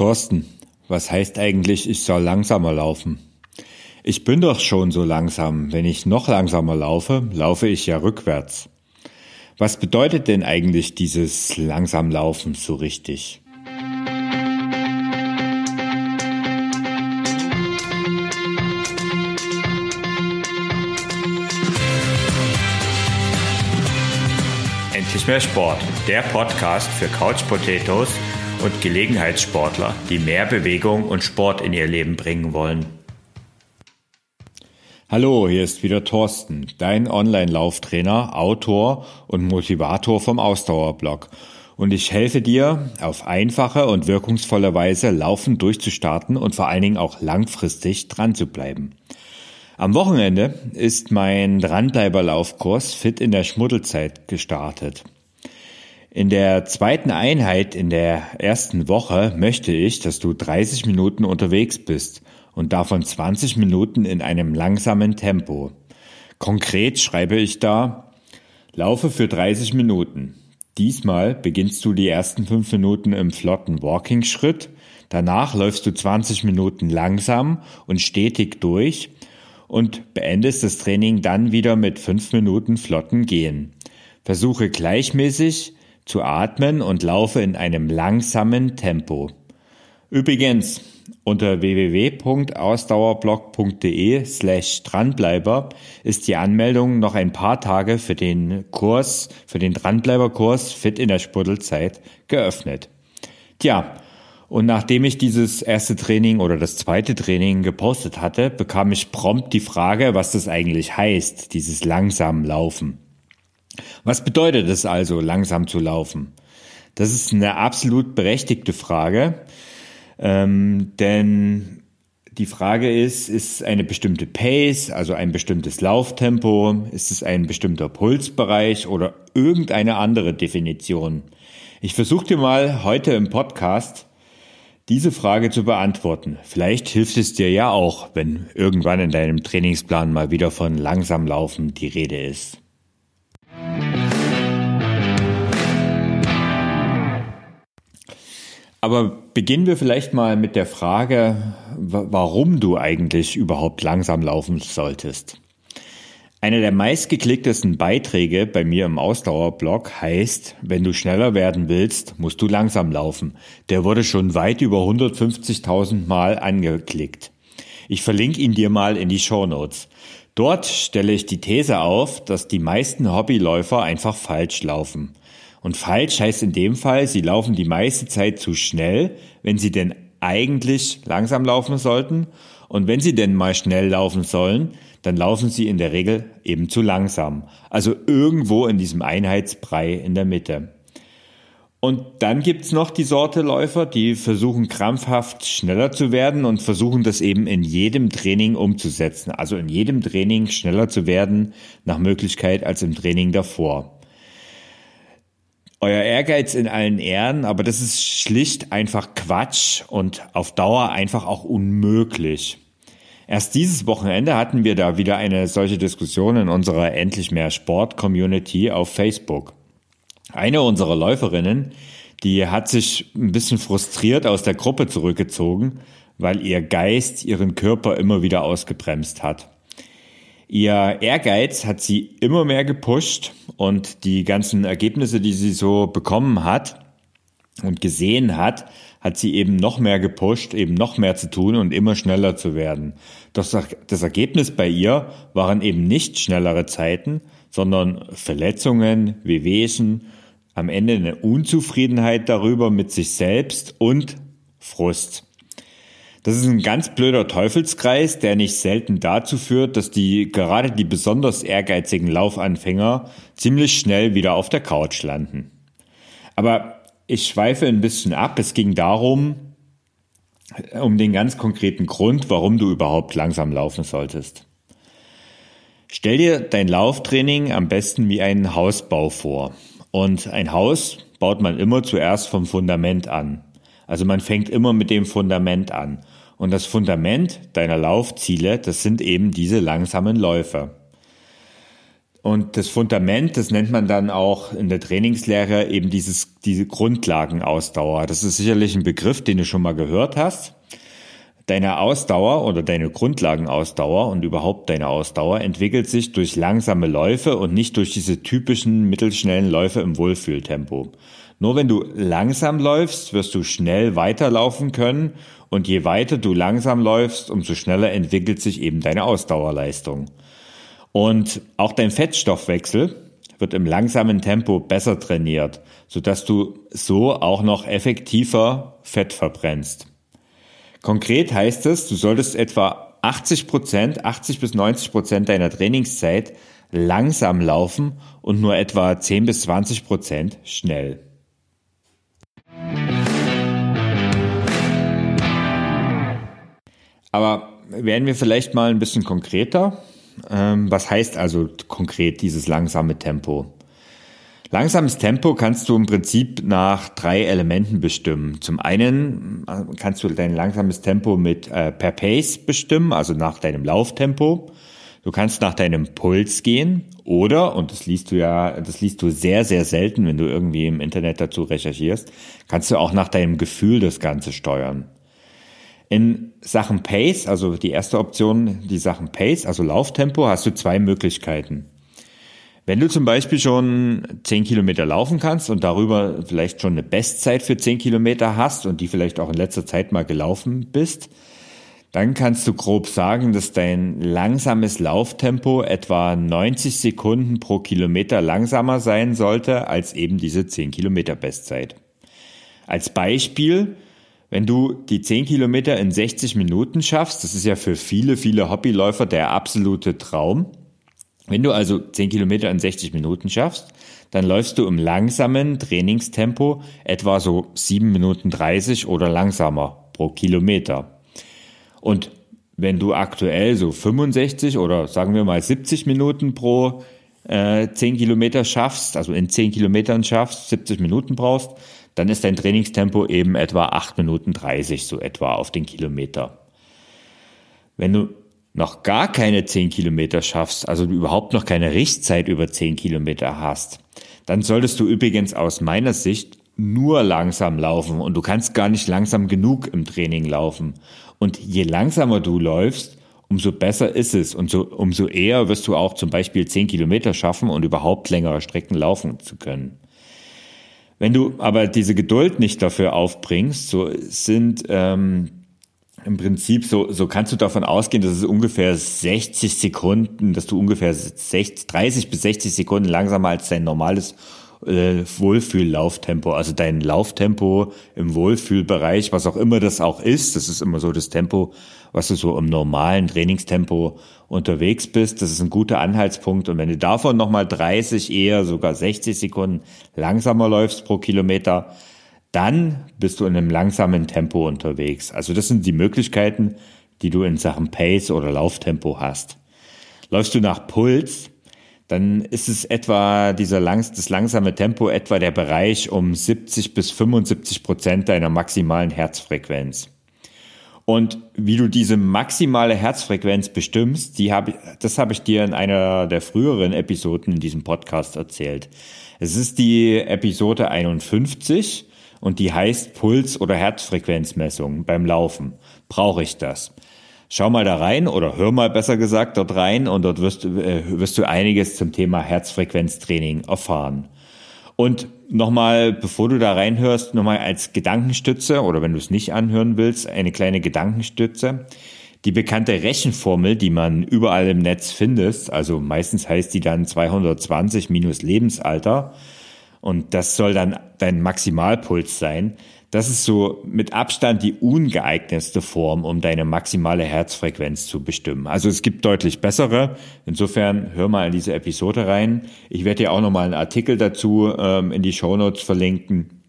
Thorsten, was heißt eigentlich, ich soll langsamer laufen? Ich bin doch schon so langsam. Wenn ich noch langsamer laufe, laufe ich ja rückwärts. Was bedeutet denn eigentlich dieses langsam Laufen so richtig? Endlich mehr Sport, der Podcast für Couch Potatoes und Gelegenheitssportler, die mehr Bewegung und Sport in ihr Leben bringen wollen. Hallo, hier ist wieder Thorsten, dein Online-Lauftrainer, Autor und Motivator vom Ausdauerblog. Und ich helfe dir, auf einfache und wirkungsvolle Weise Laufen durchzustarten und vor allen Dingen auch langfristig dran zu bleiben. Am Wochenende ist mein Dranbleiberlaufkurs Fit in der Schmuddelzeit gestartet. In der zweiten Einheit in der ersten Woche möchte ich, dass du 30 Minuten unterwegs bist und davon 20 Minuten in einem langsamen Tempo. Konkret schreibe ich da, laufe für 30 Minuten. Diesmal beginnst du die ersten 5 Minuten im flotten Walking-Schritt, danach läufst du 20 Minuten langsam und stetig durch und beendest das Training dann wieder mit 5 Minuten flotten Gehen. Versuche gleichmäßig zu atmen und laufe in einem langsamen Tempo. Übrigens, unter www.ausdauerblog.de slash dranbleiber ist die Anmeldung noch ein paar Tage für den Kurs, für den Dranbleiberkurs Fit in der Spurtelzeit geöffnet. Tja, und nachdem ich dieses erste Training oder das zweite Training gepostet hatte, bekam ich prompt die Frage, was das eigentlich heißt, dieses langsam Laufen. Was bedeutet es also, langsam zu laufen? Das ist eine absolut berechtigte Frage, ähm, denn die Frage ist, ist eine bestimmte Pace, also ein bestimmtes Lauftempo, ist es ein bestimmter Pulsbereich oder irgendeine andere Definition? Ich versuche dir mal heute im Podcast diese Frage zu beantworten. Vielleicht hilft es dir ja auch, wenn irgendwann in deinem Trainingsplan mal wieder von langsam laufen die Rede ist. Aber beginnen wir vielleicht mal mit der Frage, warum du eigentlich überhaupt langsam laufen solltest. Einer der meistgeklicktesten Beiträge bei mir im Ausdauerblog heißt, wenn du schneller werden willst, musst du langsam laufen. Der wurde schon weit über 150.000 Mal angeklickt. Ich verlinke ihn dir mal in die Show Notes. Dort stelle ich die These auf, dass die meisten Hobbyläufer einfach falsch laufen. Und falsch heißt in dem Fall, sie laufen die meiste Zeit zu schnell, wenn sie denn eigentlich langsam laufen sollten. Und wenn sie denn mal schnell laufen sollen, dann laufen sie in der Regel eben zu langsam. Also irgendwo in diesem Einheitsbrei in der Mitte. Und dann gibt's noch die Sorte Läufer, die versuchen krampfhaft schneller zu werden und versuchen das eben in jedem Training umzusetzen. Also in jedem Training schneller zu werden, nach Möglichkeit als im Training davor. Euer Ehrgeiz in allen Ehren, aber das ist schlicht einfach Quatsch und auf Dauer einfach auch unmöglich. Erst dieses Wochenende hatten wir da wieder eine solche Diskussion in unserer Endlich mehr Sport Community auf Facebook. Eine unserer Läuferinnen, die hat sich ein bisschen frustriert aus der Gruppe zurückgezogen, weil ihr Geist ihren Körper immer wieder ausgebremst hat. Ihr Ehrgeiz hat sie immer mehr gepusht und die ganzen Ergebnisse, die sie so bekommen hat und gesehen hat, hat sie eben noch mehr gepusht, eben noch mehr zu tun und immer schneller zu werden. Doch das Ergebnis bei ihr waren eben nicht schnellere Zeiten, sondern Verletzungen, Wehwehchen, am Ende eine Unzufriedenheit darüber mit sich selbst und Frust. Das ist ein ganz blöder Teufelskreis, der nicht selten dazu führt, dass die gerade die besonders ehrgeizigen Laufanfänger ziemlich schnell wieder auf der Couch landen. Aber ich schweife ein bisschen ab. Es ging darum, um den ganz konkreten Grund, warum du überhaupt langsam laufen solltest. Stell dir dein Lauftraining am besten wie einen Hausbau vor. Und ein Haus baut man immer zuerst vom Fundament an. Also man fängt immer mit dem Fundament an. Und das Fundament deiner Laufziele, das sind eben diese langsamen Läufe. Und das Fundament, das nennt man dann auch in der Trainingslehre eben dieses, diese Grundlagenausdauer. Das ist sicherlich ein Begriff, den du schon mal gehört hast. Deine Ausdauer oder deine Grundlagenausdauer und überhaupt deine Ausdauer entwickelt sich durch langsame Läufe und nicht durch diese typischen mittelschnellen Läufe im Wohlfühltempo. Nur wenn du langsam läufst, wirst du schnell weiterlaufen können und je weiter du langsam läufst, umso schneller entwickelt sich eben deine Ausdauerleistung. Und auch dein Fettstoffwechsel wird im langsamen Tempo besser trainiert, sodass du so auch noch effektiver Fett verbrennst. Konkret heißt es, du solltest etwa 80 Prozent, 80 bis 90 Prozent deiner Trainingszeit langsam laufen und nur etwa 10 bis 20 Prozent schnell. Aber werden wir vielleicht mal ein bisschen konkreter? Ähm, was heißt also konkret dieses langsame Tempo? Langsames Tempo kannst du im Prinzip nach drei Elementen bestimmen. Zum einen äh, kannst du dein langsames Tempo mit äh, per Pace bestimmen, also nach deinem Lauftempo. Du kannst nach deinem Puls gehen oder, und das liest du ja, das liest du sehr, sehr selten, wenn du irgendwie im Internet dazu recherchierst, kannst du auch nach deinem Gefühl das Ganze steuern. In Sachen Pace, also die erste Option, die Sachen Pace, also Lauftempo, hast du zwei Möglichkeiten. Wenn du zum Beispiel schon 10 Kilometer laufen kannst und darüber vielleicht schon eine Bestzeit für 10 Kilometer hast und die vielleicht auch in letzter Zeit mal gelaufen bist, dann kannst du grob sagen, dass dein langsames Lauftempo etwa 90 Sekunden pro Kilometer langsamer sein sollte als eben diese 10 Kilometer Bestzeit. Als Beispiel, wenn du die 10 Kilometer in 60 Minuten schaffst, das ist ja für viele, viele Hobbyläufer der absolute Traum. Wenn du also 10 Kilometer in 60 Minuten schaffst, dann läufst du im langsamen Trainingstempo etwa so 7 Minuten 30 oder langsamer pro Kilometer. Und wenn du aktuell so 65 oder sagen wir mal 70 Minuten pro äh, 10 Kilometer schaffst, also in 10 Kilometern schaffst, 70 Minuten brauchst, dann ist dein Trainingstempo eben etwa 8 Minuten 30 so etwa auf den Kilometer. Wenn du noch gar keine 10 Kilometer schaffst, also überhaupt noch keine Richtzeit über 10 Kilometer hast, dann solltest du übrigens aus meiner Sicht nur langsam laufen und du kannst gar nicht langsam genug im Training laufen. Und je langsamer du läufst, umso besser ist es und so, umso eher wirst du auch zum Beispiel 10 Kilometer schaffen und überhaupt längere Strecken laufen zu können. Wenn du aber diese Geduld nicht dafür aufbringst, so sind ähm, im Prinzip so, so kannst du davon ausgehen, dass es ungefähr 60 Sekunden, dass du ungefähr 60, 30 bis 60 Sekunden langsamer als dein normales äh, Wohlfühllauftempo, also dein Lauftempo im Wohlfühlbereich, was auch immer das auch ist, das ist immer so das Tempo, was du so im normalen Trainingstempo unterwegs bist. Das ist ein guter Anhaltspunkt. Und wenn du davon nochmal 30, eher sogar 60 Sekunden langsamer läufst pro Kilometer, dann bist du in einem langsamen Tempo unterwegs. Also das sind die Möglichkeiten, die du in Sachen Pace oder Lauftempo hast. Läufst du nach Puls, dann ist es etwa dieser langs das langsame Tempo etwa der Bereich um 70 bis 75 Prozent deiner maximalen Herzfrequenz. Und wie du diese maximale Herzfrequenz bestimmst, die habe, das habe ich dir in einer der früheren Episoden in diesem Podcast erzählt. Es ist die Episode 51 und die heißt Puls- oder Herzfrequenzmessung beim Laufen. Brauche ich das? Schau mal da rein oder hör mal besser gesagt dort rein und dort wirst, äh, wirst du einiges zum Thema Herzfrequenztraining erfahren. Und nochmal, bevor du da reinhörst, nochmal als Gedankenstütze oder wenn du es nicht anhören willst, eine kleine Gedankenstütze. Die bekannte Rechenformel, die man überall im Netz findet, also meistens heißt die dann 220 minus Lebensalter und das soll dann dein Maximalpuls sein. Das ist so mit Abstand die ungeeignetste Form, um deine maximale Herzfrequenz zu bestimmen. Also es gibt deutlich bessere. Insofern hör mal in diese Episode rein. Ich werde dir auch nochmal einen Artikel dazu ähm, in die Shownotes verlinken.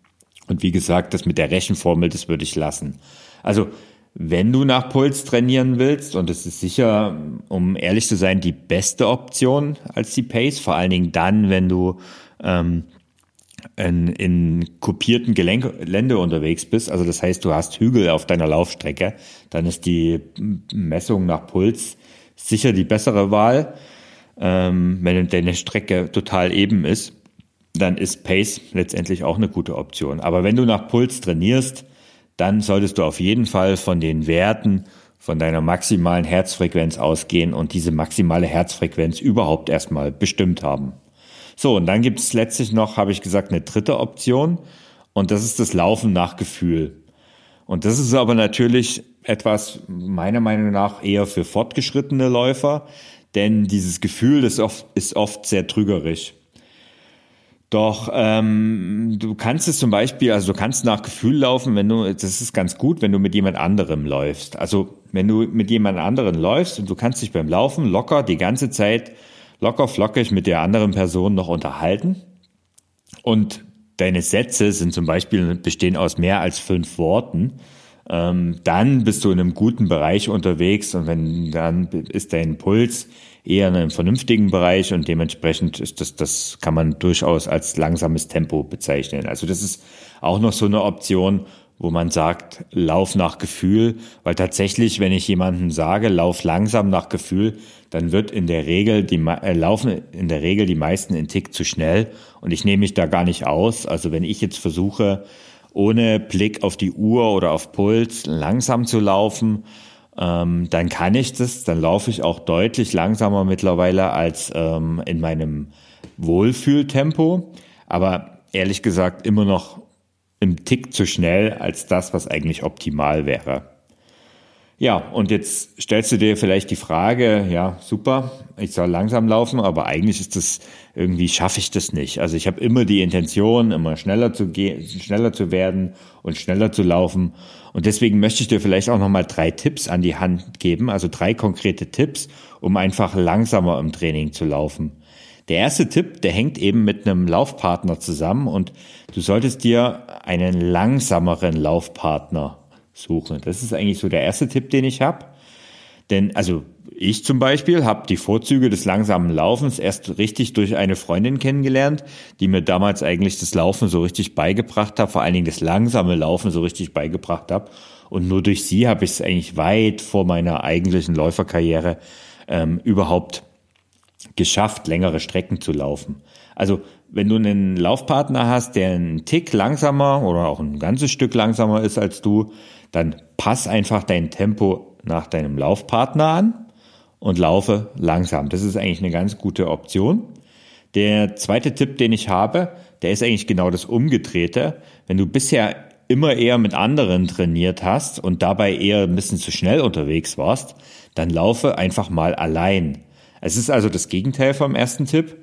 Und wie gesagt, das mit der Rechenformel, das würde ich lassen. Also wenn du nach Puls trainieren willst, und es ist sicher, um ehrlich zu sein, die beste Option als die Pace, vor allen Dingen dann, wenn du ähm, in, in kopierten Gelände unterwegs bist, also das heißt, du hast Hügel auf deiner Laufstrecke, dann ist die Messung nach Puls sicher die bessere Wahl. ähm, wenn deine Strecke total eben ist, dann ist Pace letztendlich auch eine gute Option. Aber wenn du nach Puls trainierst, dann solltest du auf jeden Fall von den Werten von deiner maximalen Herzfrequenz ausgehen und diese maximale Herzfrequenz überhaupt erstmal bestimmt haben. So, und dann gibt es letztlich noch, habe ich gesagt, eine dritte Option und das ist das Laufen nach Gefühl. Und das ist aber natürlich etwas meiner Meinung nach eher für fortgeschrittene Läufer, denn dieses Gefühl ist oft, ist oft sehr trügerisch. Doch ähm, du kannst es zum Beispiel, also du kannst nach Gefühl laufen, wenn du, das ist ganz gut, wenn du mit jemand anderem läufst. Also wenn du mit jemand anderem läufst und du kannst dich beim Laufen locker die ganze Zeit locker flockig mit der anderen Person noch unterhalten und deine Sätze sind zum Beispiel bestehen aus mehr als fünf Worten, ähm, dann bist du in einem guten Bereich unterwegs und wenn dann ist dein Puls eher in einem vernünftigen Bereich und dementsprechend ist das, das kann man durchaus als langsames Tempo bezeichnen. Also das ist auch noch so eine Option, wo man sagt, lauf nach Gefühl, weil tatsächlich, wenn ich jemandem sage, lauf langsam nach Gefühl, dann wird in der Regel die äh, laufen in der Regel die meisten in Tick zu schnell und ich nehme mich da gar nicht aus. Also wenn ich jetzt versuche, ohne Blick auf die Uhr oder auf Puls langsam zu laufen, ähm, dann kann ich das, dann laufe ich auch deutlich langsamer mittlerweile als ähm, in meinem Wohlfühltempo. Aber ehrlich gesagt immer noch im Tick zu schnell als das, was eigentlich optimal wäre. Ja, und jetzt stellst du dir vielleicht die Frage, ja, super, ich soll langsam laufen, aber eigentlich ist das irgendwie schaffe ich das nicht. Also ich habe immer die Intention, immer schneller zu gehen, schneller zu werden und schneller zu laufen. Und deswegen möchte ich dir vielleicht auch nochmal drei Tipps an die Hand geben, also drei konkrete Tipps, um einfach langsamer im Training zu laufen. Der erste Tipp, der hängt eben mit einem Laufpartner zusammen und du solltest dir einen langsameren Laufpartner suche. Das ist eigentlich so der erste Tipp, den ich habe. Denn, also ich zum Beispiel habe die Vorzüge des langsamen Laufens erst richtig durch eine Freundin kennengelernt, die mir damals eigentlich das Laufen so richtig beigebracht hat, vor allen Dingen das langsame Laufen so richtig beigebracht habe. Und nur durch sie habe ich es eigentlich weit vor meiner eigentlichen Läuferkarriere ähm, überhaupt geschafft, längere Strecken zu laufen. Also wenn du einen Laufpartner hast, der einen Tick langsamer oder auch ein ganzes Stück langsamer ist als du, dann pass einfach dein Tempo nach deinem Laufpartner an und laufe langsam. Das ist eigentlich eine ganz gute Option. Der zweite Tipp, den ich habe, der ist eigentlich genau das Umgedrehte. Wenn du bisher immer eher mit anderen trainiert hast und dabei eher ein bisschen zu schnell unterwegs warst, dann laufe einfach mal allein. Es ist also das Gegenteil vom ersten Tipp.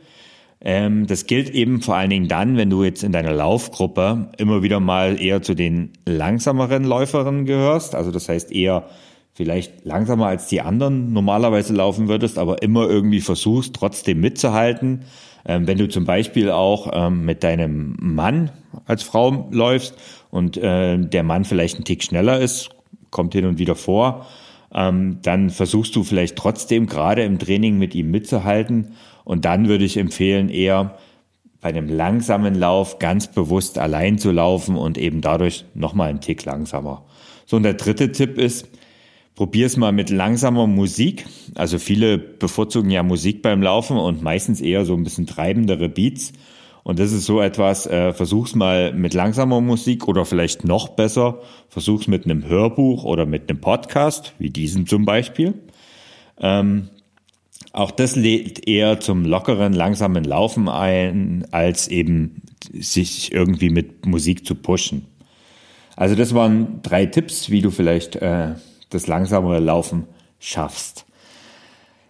Ähm, das gilt eben vor allen Dingen dann, wenn du jetzt in deiner Laufgruppe immer wieder mal eher zu den langsameren Läuferinnen gehörst. Also das heißt eher vielleicht langsamer als die anderen normalerweise laufen würdest, aber immer irgendwie versuchst, trotzdem mitzuhalten. Ähm, wenn du zum Beispiel auch ähm, mit deinem Mann als Frau läufst und äh, der Mann vielleicht ein Tick schneller ist, kommt hin und wieder vor, ähm, dann versuchst du vielleicht trotzdem gerade im Training mit ihm mitzuhalten und dann würde ich empfehlen, eher bei einem langsamen Lauf ganz bewusst allein zu laufen und eben dadurch nochmal einen Tick langsamer. So, und der dritte Tipp ist, probier es mal mit langsamer Musik. Also viele bevorzugen ja Musik beim Laufen und meistens eher so ein bisschen treibendere Beats. Und das ist so etwas, äh, versuch's mal mit langsamer Musik oder vielleicht noch besser, versuch's mit einem Hörbuch oder mit einem Podcast, wie diesem zum Beispiel. Ähm, auch das lädt eher zum lockeren, langsamen Laufen ein, als eben sich irgendwie mit Musik zu pushen. Also das waren drei Tipps, wie du vielleicht äh, das langsamere Laufen schaffst.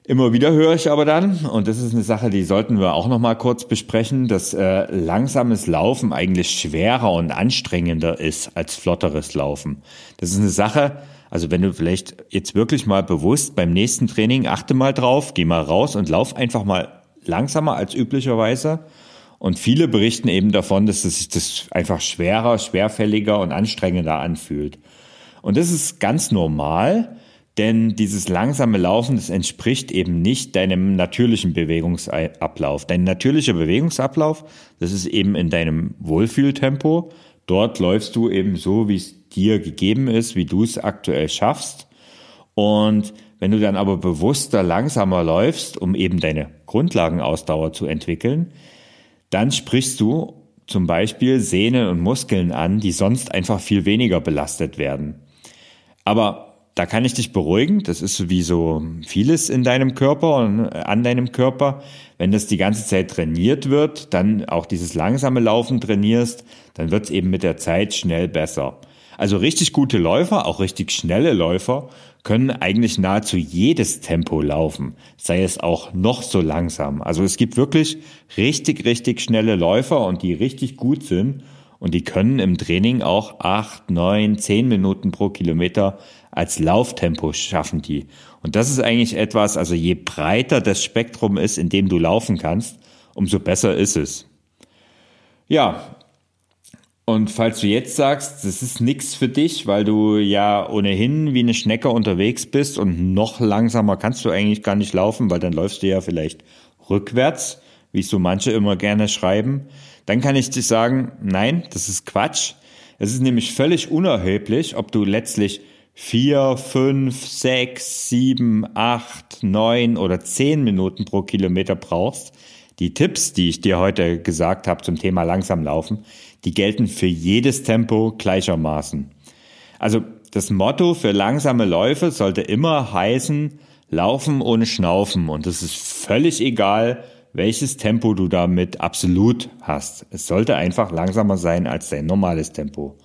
Immer wieder höre ich aber dann, und das ist eine Sache, die sollten wir auch noch mal kurz besprechen, dass äh, langsames Laufen eigentlich schwerer und anstrengender ist als flotteres Laufen. Das ist eine Sache, also wenn du vielleicht jetzt wirklich mal bewusst beim nächsten Training achte mal drauf, geh mal raus und lauf einfach mal langsamer als üblicherweise. Und viele berichten eben davon, dass es sich das einfach schwerer, schwerfälliger und anstrengender anfühlt. Und das ist ganz normal, denn dieses langsame Laufen, das entspricht eben nicht deinem natürlichen Bewegungsablauf. Dein natürlicher Bewegungsablauf, das ist eben in deinem Wohlfühltempo. Dort läufst du eben so, wie es dir gegeben ist, wie du es aktuell schaffst. Und Wenn du dann aber bewusster langsamer läufst, um eben deine Grundlagenausdauer zu entwickeln, dann sprichst du zum Beispiel Sehnen und Muskeln an, die sonst einfach viel weniger belastet werden. Aber da kann ich dich beruhigen. Das ist wie so vieles in deinem Körper und äh, an deinem Körper. Wenn das die ganze Zeit trainiert wird, dann auch dieses langsame Laufen trainierst, dann wird es eben mit der Zeit schnell besser. Also richtig gute Läufer, auch richtig schnelle Läufer, können eigentlich nahezu jedes Tempo laufen, sei es auch noch so langsam. Also es gibt wirklich richtig, richtig schnelle Läufer und die richtig gut sind und die können im Training auch acht, neun, zehn Minuten pro Kilometer als Lauftempo schaffen die. Und das ist eigentlich etwas, also je breiter das Spektrum ist, in dem du laufen kannst, umso besser ist es. Ja, und falls du jetzt sagst, das ist nichts für dich, weil du ja ohnehin wie eine Schnecke unterwegs bist und noch langsamer kannst du eigentlich gar nicht laufen, weil dann läufst du ja vielleicht rückwärts, wie so manche immer gerne schreiben, dann kann ich dir sagen, nein, das ist Quatsch. Es ist nämlich völlig unerheblich, ob du letztlich vier, fünf, sechs, sieben, acht, neun oder zehn Minuten pro Kilometer brauchst. Die Tipps, die ich dir heute gesagt habe zum Thema langsam laufen, die gelten für jedes Tempo gleichermaßen. Also das Motto für langsame Läufe sollte immer heißen, laufen ohne Schnaufen. Und es ist völlig egal, welches Tempo du damit absolut hast. Es sollte einfach langsamer sein als dein normales Tempo.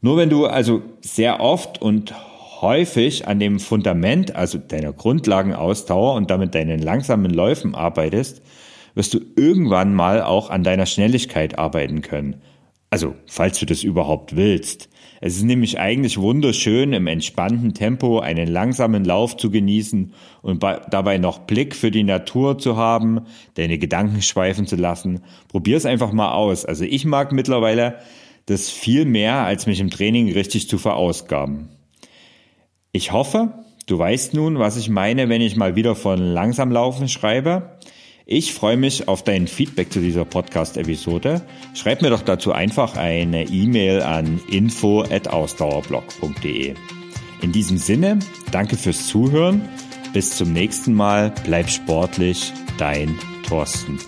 Nur wenn du also sehr oft und häufig an dem Fundament, also deiner Grundlagenausdauer und damit deinen langsamen Läufen arbeitest, wirst du irgendwann mal auch an deiner Schnelligkeit arbeiten können. Also, falls du das überhaupt willst. Es ist nämlich eigentlich wunderschön, im entspannten Tempo einen langsamen Lauf zu genießen und dabei noch Blick für die Natur zu haben, deine Gedanken schweifen zu lassen. Probier's einfach mal aus. Also ich mag mittlerweile das viel mehr, als mich im Training richtig zu verausgaben. Ich hoffe, du weißt nun, was ich meine, wenn ich mal wieder von langsam laufen schreibe. Ich freue mich auf dein Feedback zu dieser Podcast-Episode. Schreib mir doch dazu einfach eine E-Mail an info@ausdauerblog.de. In diesem Sinne, danke fürs Zuhören. Bis zum nächsten Mal. Bleib sportlich. Dein Thorsten.